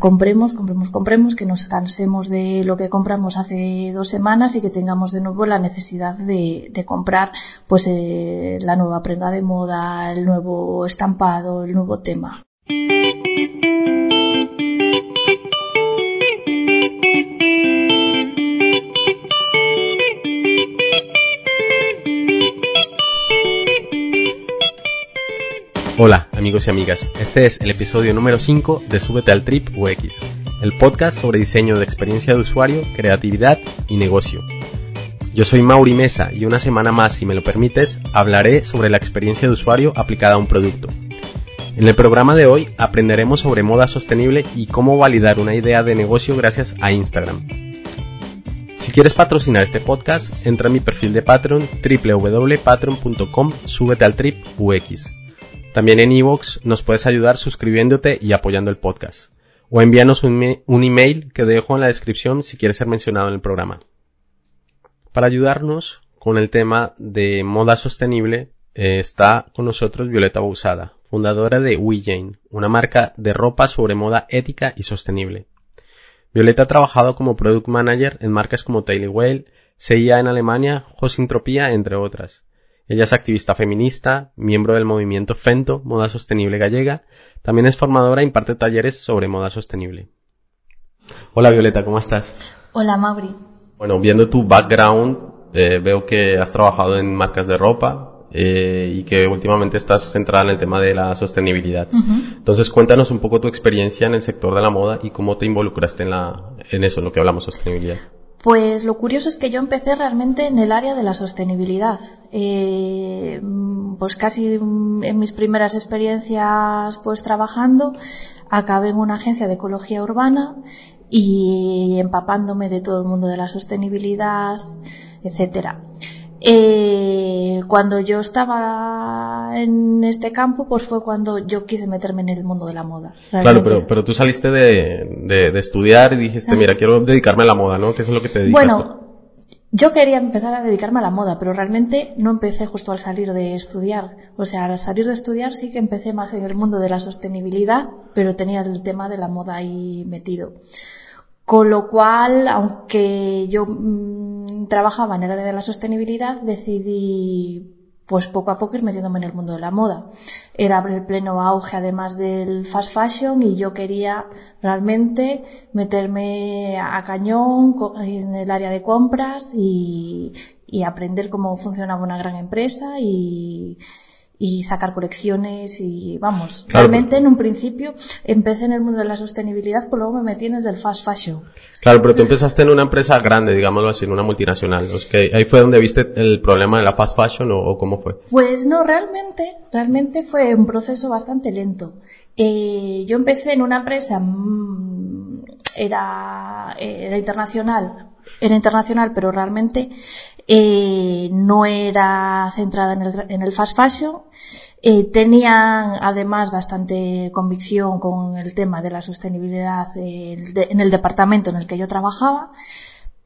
compremos, compremos, compremos, que nos cansemos de lo que compramos hace dos semanas y que tengamos de nuevo la necesidad de, comprar pues eh, la nueva prenda de moda, el nuevo estampado, el nuevo tema. Hola amigos y amigas, este es el episodio número 5 de Súbete al Trip UX, el podcast sobre diseño de experiencia de usuario, creatividad y negocio. Yo soy Mauri Mesa y una semana más, si me lo permites, hablaré sobre la experiencia de usuario aplicada a un producto. En el programa de hoy aprenderemos sobre moda sostenible y cómo validar una idea de negocio gracias a Instagram. Si quieres patrocinar este podcast, entra a mi perfil de Patreon www.patreon.com súbete al trip UX. También en iVoox nos puedes ayudar suscribiéndote y apoyando el podcast. O envíanos un, email que dejo en la descripción si quieres ser mencionado en el programa. Para ayudarnos con el tema de moda sostenible eh, está con nosotros Violeta Bousada, fundadora de WeJane, una marca de ropa sobre moda ética y sostenible. Violeta ha trabajado como Product Manager en marcas como Taylor Whale, CIA en Alemania, Josintropía, entre otras. Ella es activista feminista, miembro del movimiento FENTO, Moda Sostenible Gallega. También es formadora e imparte talleres sobre moda sostenible. Hola Violeta, ¿cómo estás? Hola Mauri. Bueno, viendo tu background, eh, veo que has trabajado en marcas de ropa eh, y que últimamente estás centrada en el tema de la sostenibilidad. Entonces, cuéntanos un poco tu experiencia en el sector de la moda y cómo te involucraste en, la, en eso, en lo que hablamos sostenibilidad. Pues lo curioso es que yo empecé realmente en el área de la sostenibilidad. Eh, pues casi en mis primeras experiencias pues trabajando, acabé en una agencia de ecología urbana y empapándome de todo el mundo de la sostenibilidad, etcétera. Eh, cuando yo estaba en este campo, pues fue cuando yo quise meterme en el mundo de la moda. Claro, pero, pero tú saliste de, de, estudiar y dijiste, mira, quiero dedicarme a la moda, ¿no? ¿Qué es lo que te dedicas? Bueno, yo quería empezar a dedicarme a la moda, pero realmente no empecé justo al salir de estudiar. O sea, al salir de estudiar sí que empecé más en el mundo de la sostenibilidad, pero tenía el tema de la moda ahí metido. Con lo cual, aunque yo mm, trabajaba en el área de la sostenibilidad, decidí pues poco a poco ir metiéndome en el mundo de la moda. Era el pleno auge además del fast fashion y yo quería realmente meterme a cañón en el área de compras y, y aprender cómo funcionaba una gran empresa y, y sacar colecciones y vamos, realmente en un principio empecé en el mundo de la sostenibilidad, pero luego me metí en el del fast fashion. Claro, pero tú empezaste en una empresa grande, digámoslo así, en una multinacional. que ahí fue donde viste el problema de la fast fashion o, cómo fue? Pues no, realmente, realmente fue un proceso bastante lento. Eh, yo empecé en una empresa, mm, era, era internacional, era internacional, pero realmente eh, no era centrada en el, en el fast fashion. Eh, tenían además bastante convicción con el tema de la sostenibilidad en el departamento en el que yo trabajaba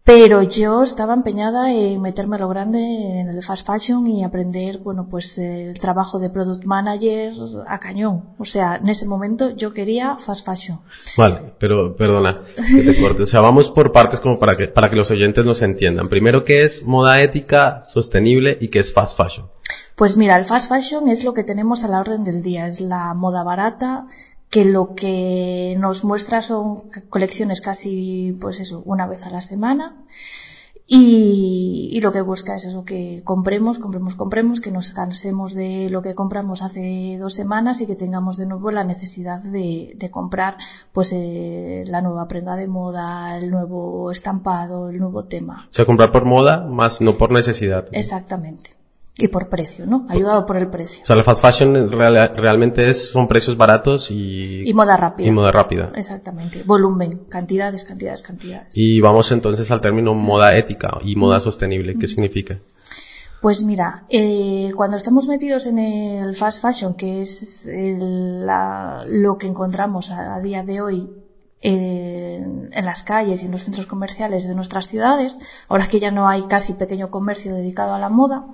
pero yo estaba empeñada en meterme lo grande en el fast fashion y aprender, bueno, pues el trabajo de product manager a cañón. O sea, en ese momento yo quería fast fashion. Vale, pero perdona que te corte. O sea, vamos por partes como para que, para que los oyentes nos entiendan. Primero, ¿qué es moda ética, sostenible y qué es fast fashion? Pues mira, el fast fashion es lo que tenemos a la orden del día. Es la moda barata que lo que nos muestra son colecciones casi, pues eso, una vez a la semana. Y, lo que busca es eso, que compremos, compremos, compremos, que nos cansemos de lo que compramos hace dos semanas y que tengamos de nuevo la necesidad de, comprar pues eh, la nueva prenda de moda, el nuevo estampado, el nuevo tema. O sea, comprar por moda más no por necesidad. Exactamente y por precio, ¿no? Ayudado por el precio. O sea, la fast fashion realmente es, son precios baratos y... Y moda rápida. Y moda rápida. Exactamente. Volumen, cantidades, cantidades, cantidades. Y vamos entonces al término moda ética y moda sostenible. ¿Qué significa? Pues mira, eh, cuando estamos metidos en el fast fashion, que es lo que encontramos a, día de hoy en, en, las calles y en los centros comerciales de nuestras ciudades, ahora que ya no hay casi pequeño comercio dedicado a la moda,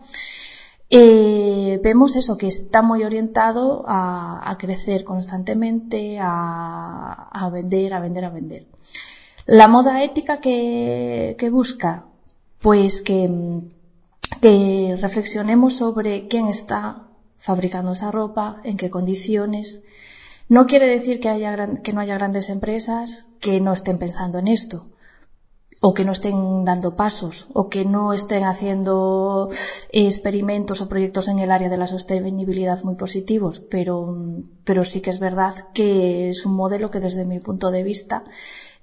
eh, vemos eso, que está muy orientado a, crecer constantemente, a, vender, a vender, a vender. La moda ética que, busca, pues que, que reflexionemos sobre quién está fabricando esa ropa, en qué condiciones. No quiere decir que, haya, que no haya grandes empresas que no estén pensando en esto o que no estén dando pasos o que no estén haciendo experimentos o proyectos en el área de la sostenibilidad muy positivos, pero, pero sí que es verdad que es un modelo que desde mi punto de vista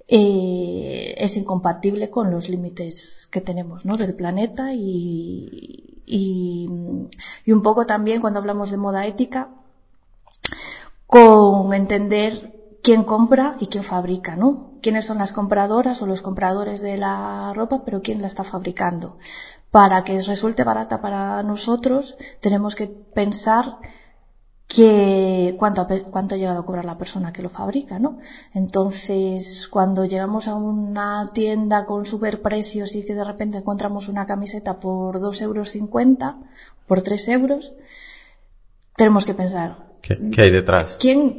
eh, es incompatible con los límites que tenemos ¿no? del planeta y, y, y un poco también cuando hablamos de moda ética con entender quién compra y quién fabrica, ¿no? Quiénes son las compradoras o los compradores de la ropa, pero quién la está fabricando. Para que resulte barata para nosotros, tenemos que pensar que cuánto, cuánto ha llegado a cobrar la persona que lo fabrica, ¿no? Entonces, cuando llegamos a una tienda con superprecios y que de repente encontramos una camiseta por 2,50 euros, por 3 euros, tenemos que pensar, ¿Qué, hay detrás? ¿Quién,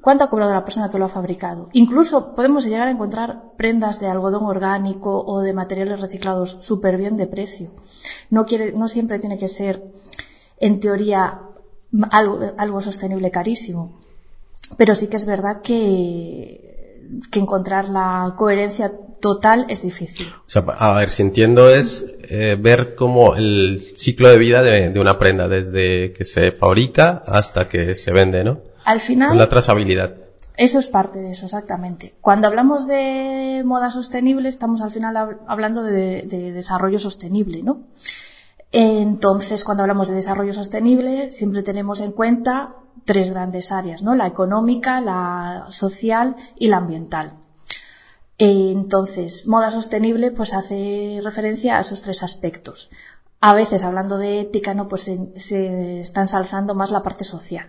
¿Cuánto ha cobrado la persona que lo ha fabricado? Incluso podemos llegar a encontrar prendas de algodón orgánico o de materiales reciclados súper bien de precio. No, quiere, no siempre tiene que ser, en teoría, algo, algo sostenible carísimo. Pero sí que es verdad que, que encontrar la coherencia total es difícil. O sea, a ver, si entiendo es eh, ver cómo el ciclo de vida de, una prenda, desde que se fabrica hasta que se vende, ¿no? Al final. La trazabilidad. Eso es parte de eso, exactamente. Cuando hablamos de moda sostenible, estamos al final hablando de, de desarrollo sostenible, ¿no? Entonces, cuando hablamos de desarrollo sostenible, siempre tenemos en cuenta tres grandes áreas, ¿no? La económica, la social y la ambiental. Entonces, moda sostenible pues hace referencia a esos tres aspectos. A veces, hablando de ética, ¿no? pues se, está ensalzando más la parte social.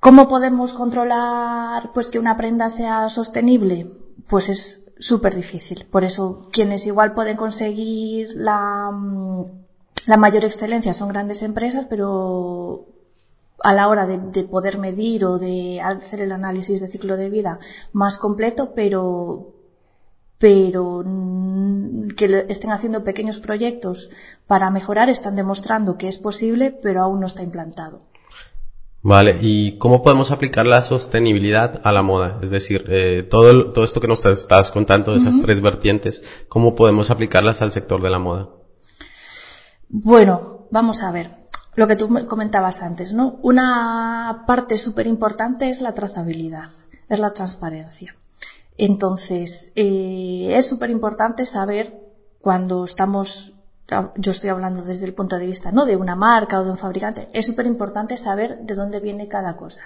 ¿Cómo podemos controlar pues que una prenda sea sostenible? Pues es súper difícil. Por eso, quienes igual pueden conseguir la, la mayor excelencia son grandes empresas, pero a la hora de, poder medir o de hacer el análisis de ciclo de vida más completo, pero pero que estén haciendo pequeños proyectos para mejorar están demostrando que es posible, pero aún no está implantado. Vale, ¿y cómo podemos aplicar la sostenibilidad a la moda? Es decir, eh, todo, todo esto que nos estás contando de esas tres vertientes, ¿cómo podemos aplicarlas al sector de la moda? Bueno, vamos a ver lo que tú comentabas antes, ¿no? Una parte súper importante es la trazabilidad, es la transparencia. Entonces, eh, es súper importante saber cuando estamos, yo estoy hablando desde el punto de vista, ¿no? De una marca o de un fabricante, es súper importante saber de dónde viene cada cosa.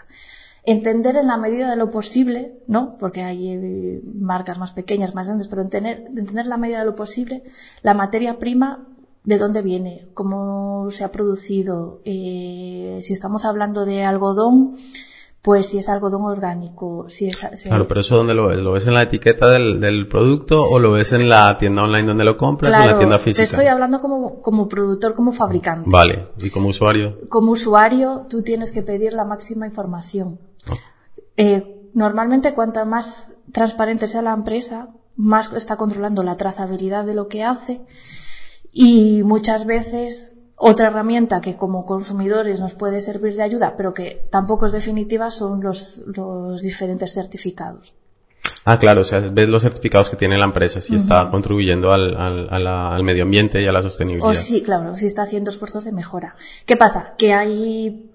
Entender en la medida de lo posible, ¿no? Porque hay eh, marcas más pequeñas, más grandes, pero entender, entender en la medida de lo posible la materia prima de dónde viene, cómo se ha producido. Eh, si estamos hablando de algodón, pues si es algodón orgánico. Si es, Claro, pero eso dónde lo ves? ¿Lo ves en la etiqueta del, producto o lo ves en la tienda online donde lo compras o en la tienda física? Te estoy hablando como, como productor, como fabricante. Vale, ¿y como usuario? Como usuario, tú tienes que pedir la máxima información. Eh, normalmente, cuanto más transparente sea la empresa, más está controlando la trazabilidad de lo que hace y muchas veces otra herramienta que como consumidores nos puede servir de ayuda, pero que tampoco es definitiva, son los, los diferentes certificados. Ah, claro, o sea, ves los certificados que tiene la empresa, si está contribuyendo al, al, al, medio ambiente y a la sostenibilidad. O sí, claro, si está haciendo esfuerzos de mejora. ¿Qué pasa? Que hay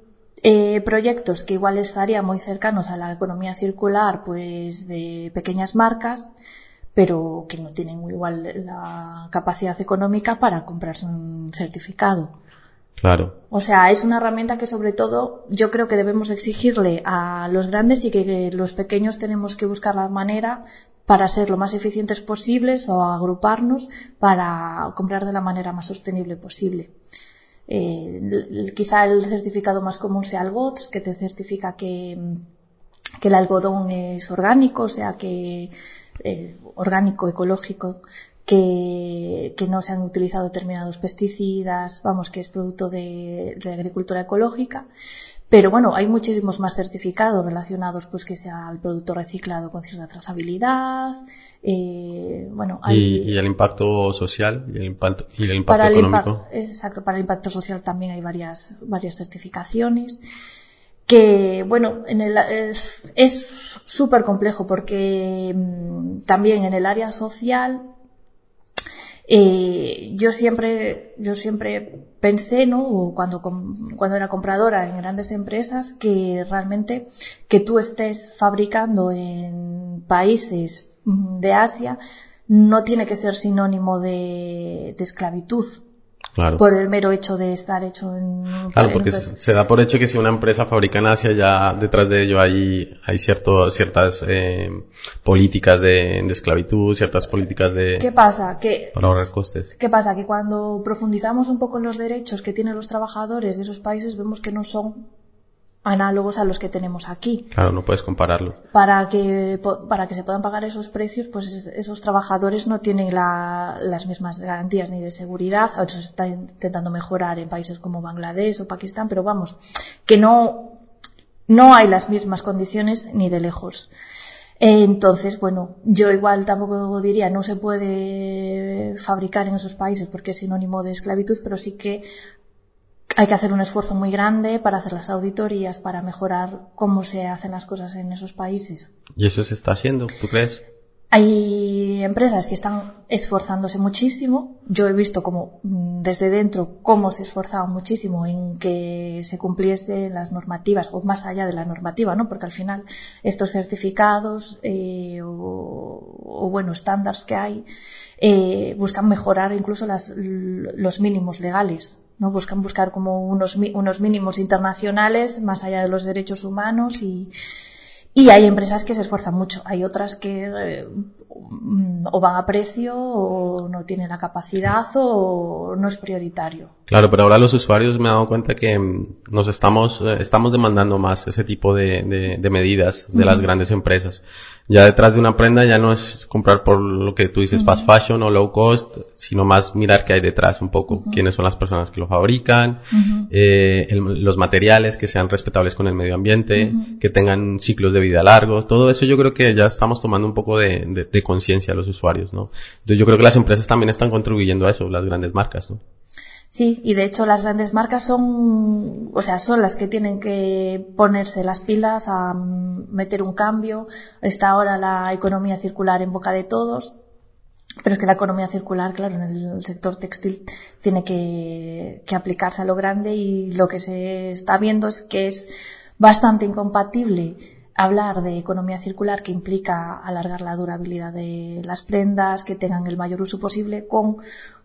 eh, proyectos que igual estarían muy cercanos a la economía circular, pues de pequeñas marcas, pero que no tienen igual la capacidad económica para comprarse un certificado. Claro. O sea, es una herramienta que sobre todo yo creo que debemos exigirle a los grandes y que los pequeños tenemos que buscar la manera para ser lo más eficientes posibles o agruparnos para comprar de la manera más sostenible posible. Eh, quizá el certificado más común sea el GOTS, que te certifica que, que el algodón es orgánico, o sea que eh, orgánico, ecológico, que, que, no se han utilizado determinados pesticidas, vamos, que es producto de, de, agricultura ecológica. Pero bueno, hay muchísimos más certificados relacionados, pues que sea el producto reciclado con cierta trazabilidad. Eh, bueno, hay, y, y, el impacto social y el impacto, y el impacto para económico. El exacto, para el impacto social también hay varias, varias certificaciones que bueno, en el, es súper complejo porque mm, también en el área social eh, yo siempre, yo siempre pensé, ¿no? Cuando, cuando era compradora en grandes empresas, que realmente que tú estés fabricando en países mm, de Asia no tiene que ser sinónimo de, de esclavitud. Por el mero hecho de estar hecho en. Claro, porque se, da por hecho que si una empresa fabrica en Asia, ya detrás de ello hay, hay cierto, ciertas eh, políticas de, de, esclavitud, ciertas políticas de. ¿Qué pasa? Que, para ahorrar costes. ¿Qué pasa? Que cuando profundizamos un poco en los derechos que tienen los trabajadores de esos países, vemos que no son análogos a los que tenemos aquí. Claro, no puedes compararlo. Para que, para que se puedan pagar esos precios, pues esos trabajadores no tienen la, las mismas garantías ni de seguridad. Ahora se está intentando mejorar en países como Bangladesh o Pakistán, pero vamos, que no, no hay las mismas condiciones ni de lejos. Entonces, bueno, yo igual tampoco diría no se puede fabricar en esos países porque es sinónimo de esclavitud, pero sí que hay que hacer un esfuerzo muy grande para hacer las auditorías, para mejorar cómo se hacen las cosas en esos países. ¿Y eso se está haciendo, tú crees? Hay empresas que están esforzándose muchísimo. Yo he visto como mm, desde dentro cómo se esforzaban muchísimo en que se cumpliesen las normativas o más allá de la normativa, ¿no? Porque al final estos certificados eh, o, o, bueno estándares que hay eh, buscan mejorar incluso las, los mínimos legales ¿no? Buscan buscar como unos, unos mínimos internacionales más allá de los derechos humanos y, y hay empresas que se esfuerzan mucho, hay otras que eh, o van a precio o no tienen la capacidad o no es prioritario. Claro, pero ahora los usuarios me he dado cuenta que mm, nos estamos, eh, estamos demandando más ese tipo de, de, medidas de las grandes empresas. Ya detrás de una prenda ya no es comprar por lo que tú dices fast fashion o low cost, sino más mirar qué hay detrás un poco, quiénes son las personas que lo fabrican, eh, los materiales que sean respetables con el medio ambiente, que tengan ciclos de vida largos, todo eso yo creo que ya estamos tomando un poco de, conciencia los usuarios, ¿no? Entonces yo creo que las empresas también están contribuyendo a eso, las grandes marcas, ¿no? Sí, y de hecho las grandes marcas son, o sea, son las que tienen que ponerse las pilas a meter un cambio. Está ahora la economía circular en boca de todos, pero es que la economía circular, claro, en el sector textil tiene que, que aplicarse a lo grande y lo que se está viendo es que es bastante incompatible hablar de economía circular que implica alargar la durabilidad de las prendas, que tengan el mayor uso posible, con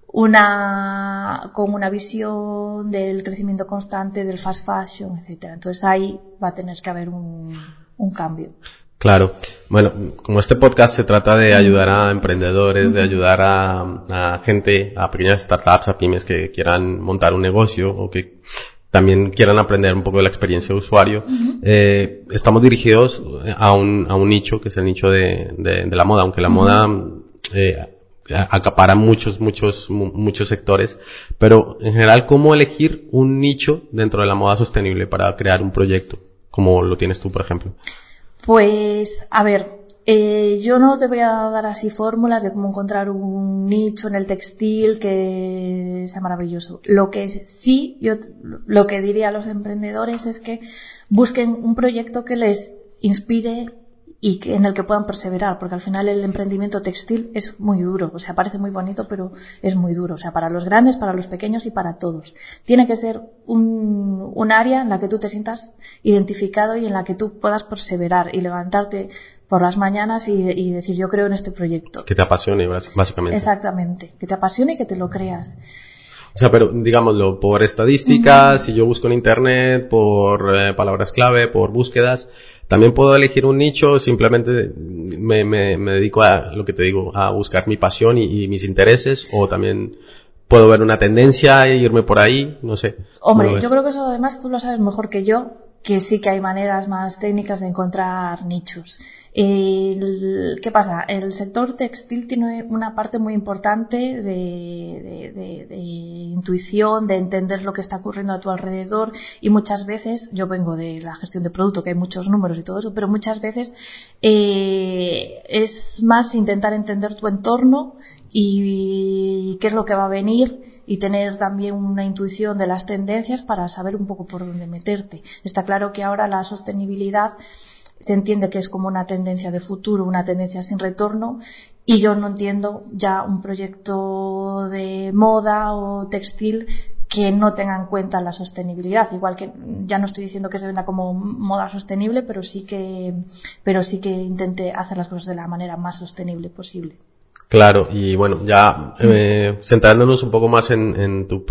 una, con una visión del crecimiento constante del fast fashion, etcétera. Entonces ahí va a tener que haber un, un cambio. Claro. Bueno, como este podcast se trata de ayudar a emprendedores, de ayudar a, a, gente, a pequeñas startups, a pymes que quieran montar un negocio o que también quieran aprender un poco de la experiencia de usuario, eh, estamos dirigidos a un, a un nicho que es el nicho de, de, de la moda, aunque la moda eh, acapara muchos, muchos, muchos sectores, pero en general, ¿cómo elegir un nicho dentro de la moda sostenible para crear un proyecto, como lo tienes tú, por ejemplo? Pues, a ver, eh, yo no te voy a dar así fórmulas de cómo encontrar un nicho en el textil que sea maravilloso. Lo que sí, yo lo que diría a los emprendedores es que busquen un proyecto que les inspire y que, en el que puedan perseverar, porque al final el emprendimiento textil es muy duro, o sea, parece muy bonito, pero es muy duro, o sea, para los grandes, para los pequeños y para todos. Tiene que ser un, un área en la que tú te sientas identificado y en la que tú puedas perseverar y levantarte por las mañanas y, y decir yo creo en este proyecto. Que te apasione, básicamente. Exactamente, que te apasione y que te lo creas. O sea, pero digámoslo, por estadísticas, si yo busco en internet, por eh, palabras clave, por búsquedas, también puedo elegir un nicho, simplemente me, me, me dedico a lo que te digo, a buscar mi pasión y, y, mis intereses, o también puedo ver una tendencia e irme por ahí, no sé. Hombre, yo creo que eso además tú lo sabes mejor que yo. Que sí que hay maneras más técnicas de encontrar nichos. ¿Qué pasa? El sector textil tiene una parte muy importante de, intuición, de entender lo que está ocurriendo a tu alrededor y muchas veces, yo vengo de la gestión de producto, que hay muchos números y todo eso, pero muchas veces eh, es más intentar entender tu entorno y qué es lo que va a venir y tener también una intuición de las tendencias para saber un poco por dónde meterte. Está claro que ahora la sostenibilidad se entiende que es como una tendencia de futuro, una tendencia sin retorno y yo no entiendo ya un proyecto de moda o textil que no tenga en cuenta la sostenibilidad. Igual que ya no estoy diciendo que se venda como moda sostenible, pero sí que, pero sí que intente hacer las cosas de la manera más sostenible posible. Claro, y bueno, ya eh, centrándonos un poco más en, tu,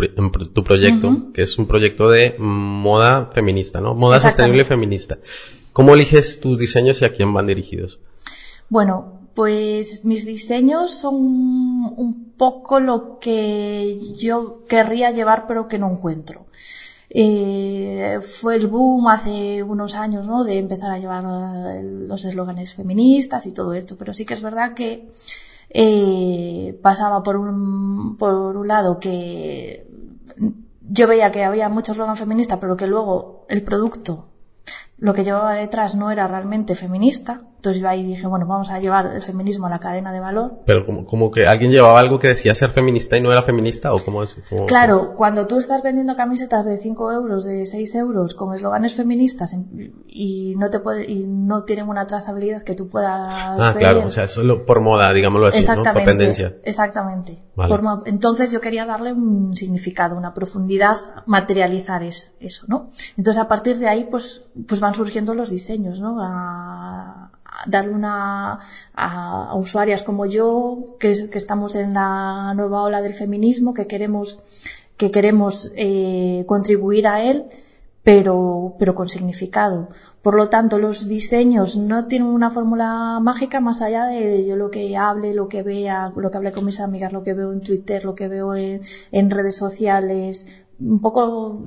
tu, proyecto, que es un proyecto de moda feminista, ¿no? Moda sostenible feminista. ¿Cómo eliges tus diseños y a quién van dirigidos? Bueno, pues mis diseños son un poco lo que yo querría llevar pero que no encuentro. Eh, fue el boom hace unos años, ¿no? De empezar a llevar los eslóganes feministas y todo esto, pero sí que es verdad que eh, pasaba por un, por un lado que yo veía que había mucho eslogan feminista, pero que luego el producto lo que llevaba detrás no era realmente feminista. Entonces yo ahí dije, bueno, vamos a llevar el feminismo a la cadena de valor. Pero como, como que alguien llevaba algo que decía ser feminista y no era feminista, o cómo es. claro, cuando tú estás vendiendo camisetas de 5 euros, de 6 euros, con eslóganes feministas y no te puede, y no tienen una trazabilidad que tú puedas. Ah, claro, o sea, solo por moda, digámoslo así, exactamente, por tendencia. Exactamente. entonces yo quería darle un significado, una profundidad, materializar eso, ¿no? Entonces a partir de ahí, pues, pues van surgiendo los diseños, ¿no? A, darle una a, usuarias como yo que, que, estamos en la nueva ola del feminismo que queremos que queremos eh, contribuir a él pero pero con significado por lo tanto los diseños no tienen una fórmula mágica más allá de yo lo que hable lo que vea lo que hable con mis amigas lo que veo en Twitter lo que veo en, en redes sociales un poco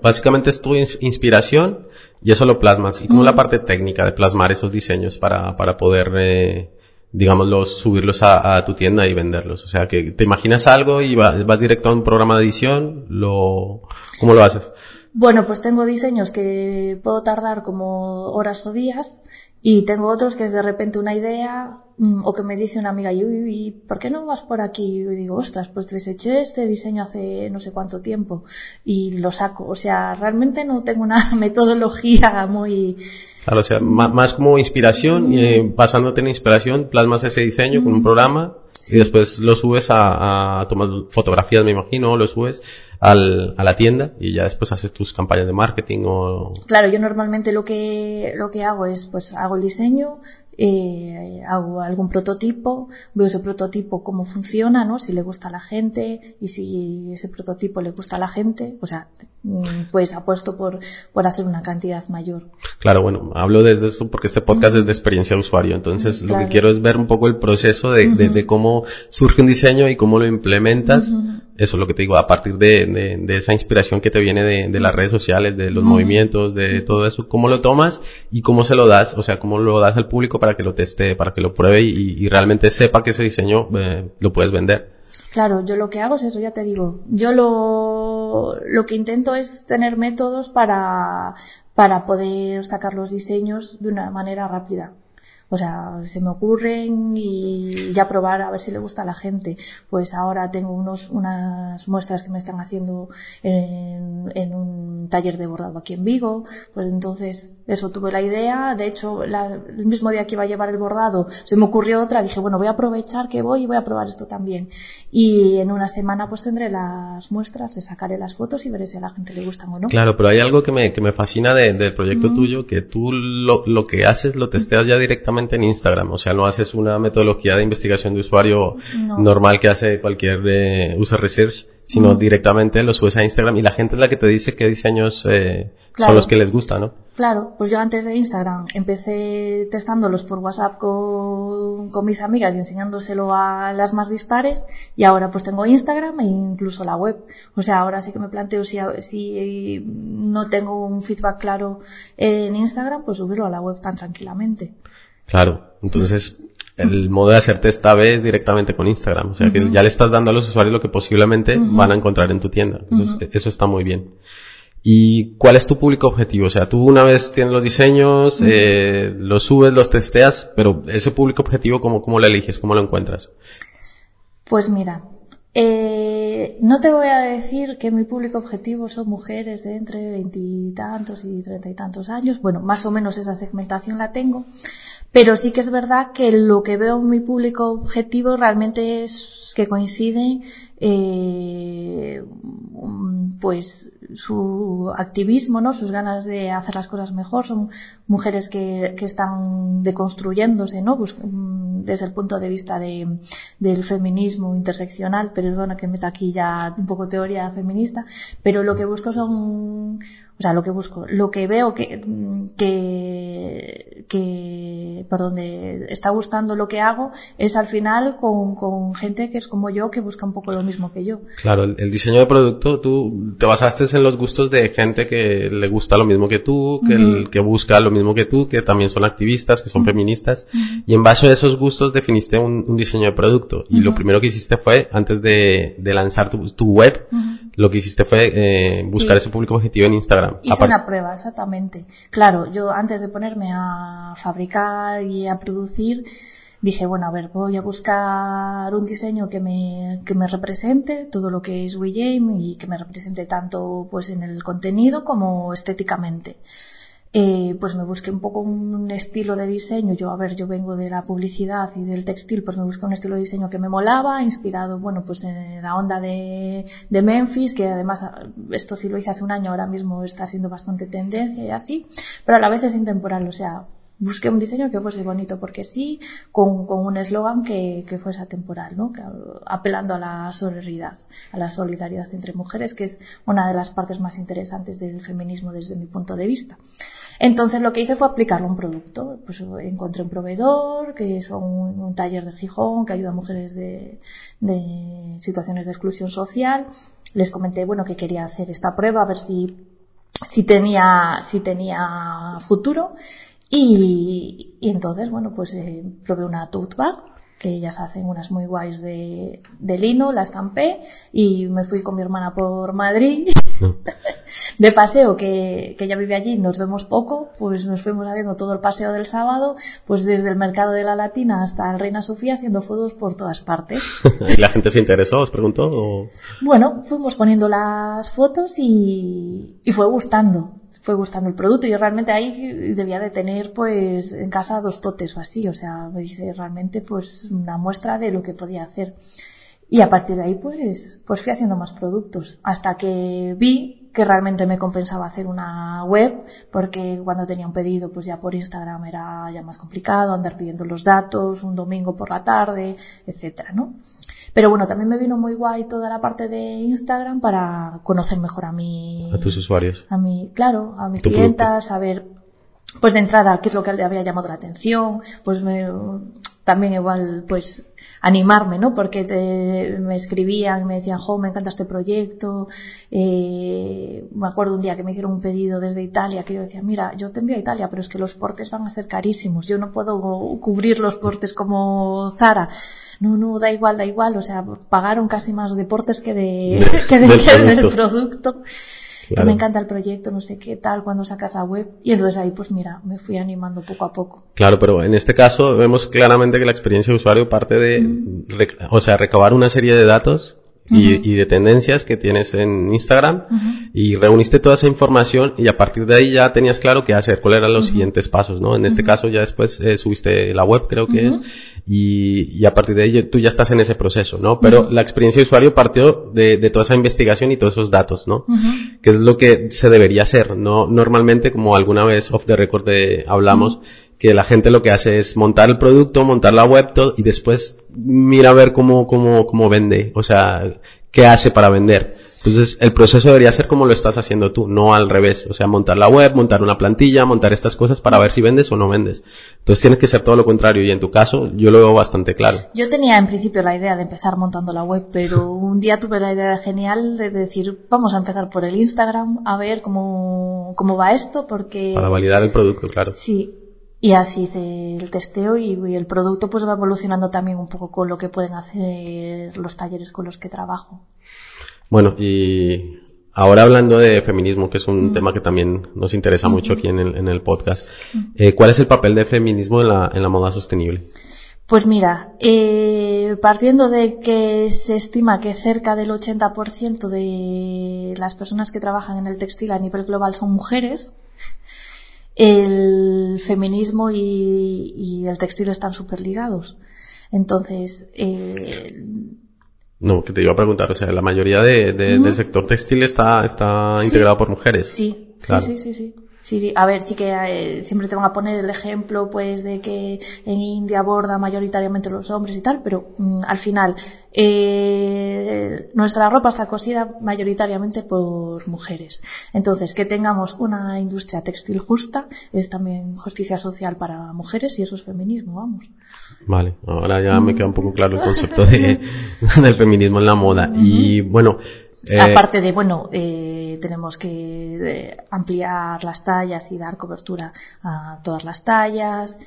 básicamente es tu inspiración y eso lo plasmas. Y como la parte técnica de plasmar esos diseños para, para poder, eh, digamos, subirlos a, tu tienda y venderlos. O sea, que te imaginas algo y vas, vas directo a un programa de edición, lo, ¿cómo lo haces? Bueno, pues tengo diseños que puedo tardar como horas o días y tengo otros que es de repente una idea mm, o que me dice una amiga, y, ¿por qué no vas por aquí? Y digo, ostras, pues deseché este diseño hace no sé cuánto tiempo y lo saco. O sea, realmente no tengo una metodología muy... Claro, o sea, más, como inspiración, y, eh, basándote en inspiración, plasmas ese diseño con un programa y después lo subes a, a tomar fotografías, me imagino, lo subes al, a la tienda y ya después haces tus campañas de marketing o... Claro, yo normalmente lo que, lo que hago es, pues hago el diseño, eh, hago algún prototipo, veo ese prototipo cómo funciona, ¿no? Si le gusta a la gente y si ese prototipo le gusta a la gente, o sea, mm, pues apuesto por, por hacer una cantidad mayor. Claro, bueno, hablo desde esto porque este podcast es de experiencia de usuario, entonces lo que quiero es ver un poco el proceso de, de, cómo surge un diseño y cómo lo implementas. Eso es lo que te digo, a partir de, de esa inspiración que te viene de, las redes sociales, de los movimientos, de todo eso, cómo lo tomas y cómo se lo das, o sea, cómo lo das al público para que lo teste, para que lo pruebe y, realmente sepa que ese diseño eh, lo puedes vender. Claro, yo lo que hago es eso, ya te digo. Yo lo, lo que intento es tener métodos para, para poder sacar los diseños de una manera rápida. O sea, se me ocurren y ya probar a ver si le gusta a la gente. Pues ahora tengo unos, unas muestras que me están haciendo en, en un taller de bordado aquí en Vigo. Pues entonces, eso tuve la idea. De hecho, el mismo día que iba a llevar el bordado, se me ocurrió otra. Dije, bueno, voy a aprovechar que voy y voy a probar esto también. Y en una semana pues tendré las muestras, le sacaré las fotos y veré si a la gente le gustan o no. Claro, pero hay algo que me, que me fascina del proyecto tuyo, que tú lo, lo que haces lo testeas ya directamente directamente en Instagram. O sea, no haces una metodología de investigación de usuario normal que hace cualquier eh, user research, sino directamente lo subes a Instagram y la gente es la que te dice qué diseños eh, son los que les gusta, ¿no? Claro, pues yo antes de Instagram empecé testándolos por WhatsApp con, con, mis amigas y enseñándoselo a las más dispares y ahora pues tengo Instagram e incluso la web. O sea, ahora sí que me planteo si, si no tengo un feedback claro en Instagram, pues subirlo a la web tan tranquilamente. Claro, entonces el modo de hacer test es directamente con Instagram. O sea, que ya le estás dando a los usuarios lo que posiblemente van a encontrar en tu tienda. eso está muy bien. ¿Y cuál es tu público objetivo? O sea, tú una vez tienes los diseños, eh, los subes, los testeas, pero ese público objetivo, ¿cómo, cómo lo eliges? ¿Cómo lo encuentras? Pues mira, eh, no te voy a decir que mi público objetivo son mujeres de entre veintitantos y treinta y tantos años. Bueno, más o menos esa segmentación la tengo. Pero sí que es verdad que lo que veo en mi público objetivo realmente es que coincide eh, pues su activismo, ¿no? sus ganas de hacer las cosas mejor. Son mujeres que, que están deconstruyéndose ¿no? desde el punto de vista de, del feminismo interseccional. Perdona que meta aquí ya un poco teoría feminista, pero lo que busco son o sea, lo que busco, lo que veo que, que, que por donde está gustando lo que hago es al final con, con, gente que es como yo, que busca un poco lo mismo que yo. Claro, el, diseño de producto, tú te basaste en los gustos de gente que le gusta lo mismo que tú, que, el, que busca lo mismo que tú, que también son activistas, que son feministas, y en base a esos gustos definiste un, un diseño de producto. Y lo primero que hiciste fue, antes de, de lanzar tu, tu web, lo que hiciste fue eh, buscar ese público objetivo en Instagram. Hice una prueba, exactamente. Claro, yo antes de ponerme a fabricar y a producir, dije, bueno, a ver, voy a buscar un diseño que me, que me represente todo lo que es WeGame y que me represente tanto pues en el contenido como estéticamente. Eh, pues me busqué un poco un estilo de diseño. Yo, a ver, yo vengo de la publicidad y del textil, pues me busqué un estilo de diseño que me molaba, inspirado, bueno, pues en la onda de, de Memphis, que además esto sí lo hice hace un año, ahora mismo está siendo bastante tendencia y así, pero a la vez es intemporal, o sea, busqué un diseño que fuese bonito porque sí, con, un eslogan que, que, fuese atemporal, ¿no? Apelando a la solidaridad, a la solidaridad entre mujeres, que es una de las partes más interesantes del feminismo desde mi punto de vista. Entonces lo que hice fue aplicarlo a un producto. Pues encontré un proveedor, que son un, taller de Gijón, que ayuda a mujeres de, de situaciones de exclusión social. Les comenté, bueno, que quería hacer esta prueba, a ver si si tenía, si tenía futuro y, y entonces, bueno, pues eh, probé una tote bag, que ellas hacen unas muy guays de, de lino, la estampé y me fui con mi hermana por Madrid de paseo, que, que ella vive allí, nos vemos poco, pues nos fuimos haciendo todo el paseo del sábado, pues desde el mercado de la Latina hasta Reina Sofía haciendo fotos por todas partes. ¿Y la gente se interesó, os preguntó? O... Bueno, fuimos poniendo las fotos y, y fue gustando fue gustando el producto. Yo realmente ahí debía de tener pues en casa dos totes o así, o sea, me dice realmente pues una muestra de lo que podía hacer. Y a partir de ahí pues, pues fui haciendo más productos hasta que vi que realmente me compensaba hacer una web porque cuando tenía un pedido pues ya por Instagram era ya más complicado andar pidiendo los datos un domingo por la tarde, etcétera, ¿no? Pero bueno, también me vino muy guay toda la parte de Instagram para conocer mejor a mi... A tus usuarios. A mi, claro, a mi clienta, saber, pues de entrada, qué es lo que le había llamado la atención, pues me, también igual, pues animarme, ¿no? Porque te, me escribían, me decían, jo, me encanta este proyecto. Eh, me acuerdo un día que me hicieron un pedido desde Italia que yo decía, mira, yo te envío a Italia, pero es que los portes van a ser carísimos. Yo no puedo cubrir los portes como Zara. No, no, da igual, da igual. O sea, pagaron casi más de portes que de, que de, del producto que me encanta el proyecto, no sé qué tal, cuando sacas la web. Y entonces ahí, pues mira, me fui animando poco a poco. Claro, pero en este caso vemos claramente que la experiencia de usuario parte de, o sea, recabar una serie de datos y, de tendencias que tienes en Instagram y reuniste toda esa información y a partir de ahí ya tenías claro qué hacer, cuáles eran los siguientes pasos, ¿no? En este caso ya después eh, subiste la web, creo que es, y, y, a partir de ahí tú ya estás en ese proceso, ¿no? Pero la experiencia de usuario partió de, de, toda esa investigación y todos esos datos, ¿no? Que es lo que se debería hacer, ¿no? Normalmente, como alguna vez off the record de, hablamos, que la gente lo que hace es montar el producto, montar la web todo, y después mira a ver cómo, cómo, cómo vende, o sea, qué hace para vender. Entonces, el proceso debería ser como lo estás haciendo tú, no al revés. O sea, montar la web, montar una plantilla, montar estas cosas para ver si vendes o no vendes. Entonces, tiene que ser todo lo contrario. Y en tu caso, yo lo veo bastante claro. Yo tenía en principio la idea de empezar montando la web, pero un día tuve la idea genial de decir, vamos a empezar por el Instagram, a ver cómo, cómo va esto, porque... Para validar el producto, claro. Sí, y así hice el testeo y, y, el producto pues va evolucionando también un poco con lo que pueden hacer los talleres con los que trabajo. Bueno, y ahora hablando de feminismo, que es un tema que también nos interesa mucho aquí en el, en el podcast, eh, ¿cuál es el papel del feminismo en la, en la moda sostenible? Pues mira, eh, partiendo de que se estima que cerca del 80% de las personas que trabajan en el textil a nivel global son mujeres, el feminismo y, y el textil están súper ligados. Entonces, eh, no, que te iba a preguntar, o sea, la mayoría de, de, del sector textil está, está Sí. integrado por mujeres. Sí, Claro. sí, sí, sí, sí. Sí. A ver, sí que eh, siempre te van a poner el ejemplo, pues, de que en India aborda mayoritariamente los hombres y tal, pero mm, al final eh, nuestra ropa está cosida mayoritariamente por mujeres. Entonces, que tengamos una industria textil justa es también justicia social para mujeres y eso es feminismo, vamos. Vale, ahora ya me queda un poco claro el concepto de, del feminismo en la moda. Y bueno, eh, Aparte de, bueno, eh, tenemos que eh, ampliar las tallas y dar cobertura a todas las tallas.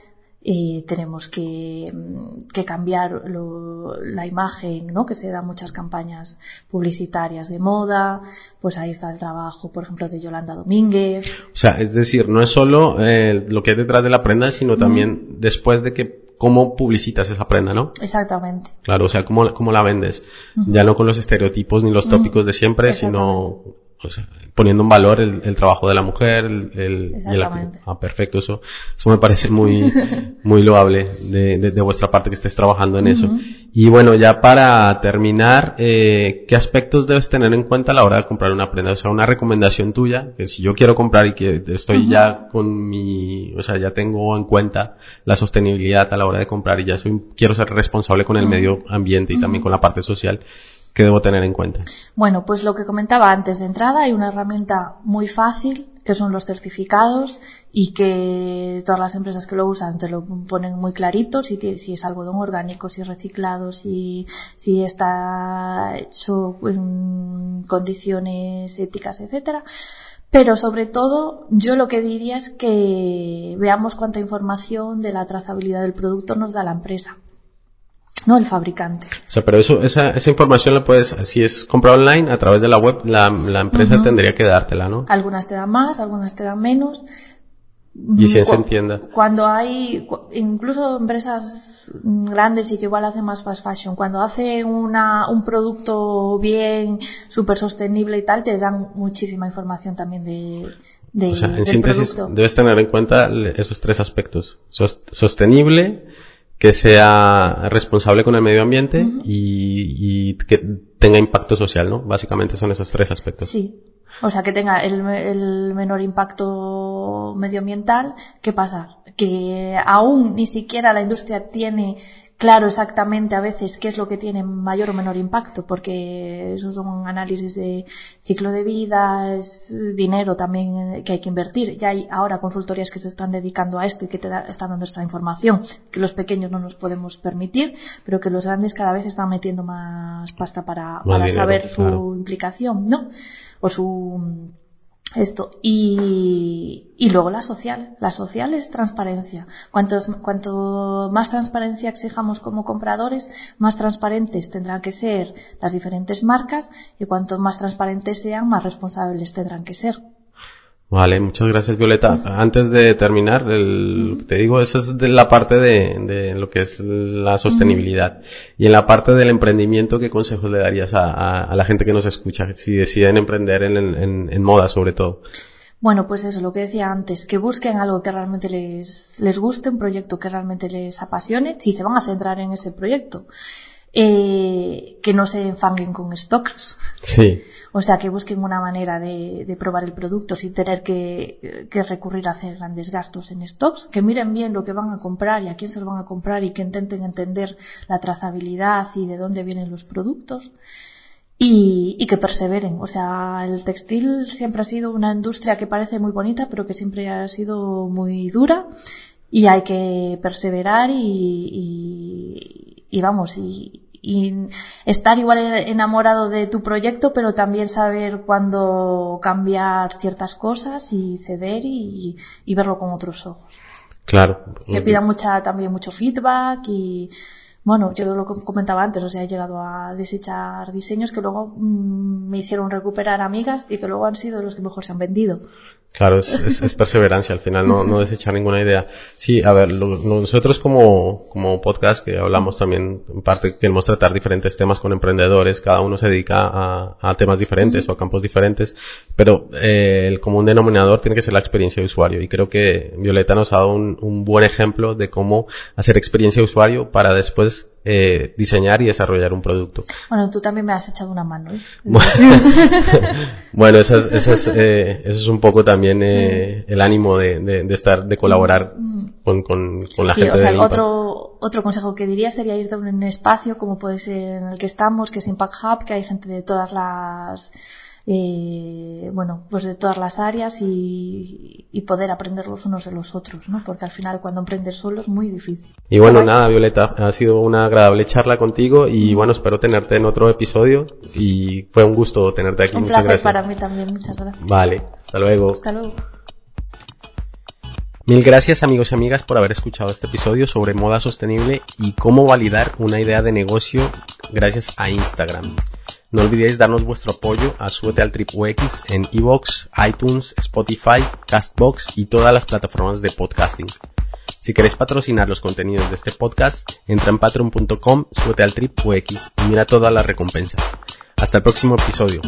eh, tenemos que, mm, que cambiar lo- la imagen, ¿no? Que se dan muchas campañas publicitarias de moda. Pues ahí está el trabajo, por ejemplo, de Yolanda Domínguez. o sea, es decir, no es solo eh, lo que hay detrás de la prenda, sino también después de que, cómo publicitas esa prenda, ¿no? Exactamente. Claro, o sea, cómo, cómo la vendes. Ya no con los estereotipos ni los tópicos de siempre, sino o sea, poniendo en valor el, el trabajo de la mujer, el, el- y ah, perfecto, eso, eso me parece muy, muy loable de, de- de vuestra parte que estés trabajando en eso. Y bueno, ya para terminar, eh, ¿qué aspectos debes tener en cuenta a la hora de comprar una prenda? O sea, una recomendación tuya, que si yo quiero comprar y que estoy ya con mi, o sea, ya tengo en cuenta la sostenibilidad a la hora de comprar y ya soy, quiero ser responsable con el medio ambiente y también con la parte social, ¿qué debo tener en cuenta? Bueno, pues lo que comentaba antes de entrada, hay una herramienta muy fácil que son los certificados y que todas las empresas que lo usan te lo ponen muy clarito si, si es algodón orgánico, si es reciclado, si, si está hecho en condiciones éticas, etcétera. Pero sobre todo, yo lo que diría es que veamos cuánta información de la trazabilidad del producto nos da la empresa, no el fabricante. O sea, pero eso, esa, esa información la puedes, si es comprar online a través de la web, la, la empresa tendría que dártela, ¿no? Algunas te dan más, algunas te dan menos. Y si se entienda. Cuando hay, incluso empresas mm, grandes y que igual hacen más fast fashion, cuando hacen una, un producto bien, súper sostenible y tal, te dan muchísima información también de, de O sea, en del síntesis, producto. debes tener en cuenta esos tres aspectos. Sos- sostenible, que sea responsable con el medio ambiente y, y que tenga impacto social, ¿no? Básicamente son esos tres aspectos. Sí. O sea, que tenga el, el menor impacto medioambiental. ¿Qué pasa? Que aún ni siquiera la industria tiene claro exactamente a veces qué es lo que tiene mayor o menor impacto, porque esos son análisis de ciclo de vida, es dinero también que hay que invertir. Ya hay ahora consultorías que se están dedicando a esto y que te da- están dando esta información, que los pequeños no nos podemos permitir, pero que los grandes cada vez están metiendo más pasta para, para dinero, saber su claro. implicación, ¿no? O su esto. Y, y luego la social. La social es transparencia. Cuantos, cuanto más transparencia exijamos como compradores más transparentes tendrán que ser las diferentes marcas y cuanto más transparentes sean más responsables tendrán que ser Vale, muchas gracias Violeta. Antes de terminar, el- te digo, esa es de la parte de, de lo que es la sostenibilidad. Y en la parte del emprendimiento, ¿qué consejos le darías a, a- la gente que nos escucha si deciden emprender en, en- en moda sobre todo? Bueno, pues eso, lo que decía antes, que busquen algo que realmente les, les guste, un proyecto que realmente les apasione, si se van a centrar en ese proyecto. Eh, que no se enfanguen con stocks. Sí. O sea, que busquen una manera de, probar el producto sin tener que, recurrir a hacer grandes gastos en stocks, que miren bien lo que van a comprar y a quién se lo van a comprar y que intenten entender la trazabilidad y de dónde vienen los productos. Y, y, que perseveren. O sea, el textil siempre ha sido una industria que parece muy bonita, pero que siempre ha sido muy dura y hay que perseverar y, y, vamos, y, y estar igual enamorado de tu proyecto, pero también saber cuándo cambiar ciertas cosas y ceder y, y verlo con otros ojos. Claro. Que pida mucha, también mucho feedback y, bueno, yo lo comentaba antes, o sea, he llegado a desechar diseños que luego mm, me hicieron recuperar amigas y que luego han sido los que mejor se han vendido. Claro, es, es, perseverancia al final, no, no desechar ninguna idea. Sí, a ver, nosotros como, como podcast que hablamos también, en parte queremos tratar diferentes temas con emprendedores, cada uno se dedica a, a temas diferentes o a campos diferentes, pero eh, el común denominador tiene que ser la experiencia de usuario y creo que Violeta nos ha dado un, un buen ejemplo de cómo hacer experiencia de usuario para después eh, diseñar y desarrollar un producto. Bueno, tú también me has echado una mano. ¿eh? bueno, eso es, eh, eso es un poco también eh, el ánimo de, de, estar, de colaborar mm. con, con, con la sí, gente. O sea, otro, otro consejo que diría sería irte a un espacio como puede ser en el que estamos, que es Impact Hub, que hay gente de todas las eh, bueno, pues de todas las áreas y, y, poder aprender los unos de los otros, ¿no? Porque al final cuando emprendes solo es muy difícil. Y bueno, nada, Violeta, ha sido una agradable charla contigo y bueno, espero tenerte en otro episodio y fue un gusto tenerte aquí. Un muchas placer para mí también, muchas gracias. Vale, hasta luego. Hasta luego. Mil gracias amigos y amigas por haber escuchado este episodio sobre moda sostenible y cómo validar una idea de negocio gracias a Instagram. No olvidéis darnos vuestro apoyo a Súbete en Evox, iTunes, Spotify, Castbox y todas las plataformas de podcasting. Si queréis patrocinar los contenidos de este podcast, entra en patreon.com, súbete y mira todas las recompensas. Hasta el próximo episodio.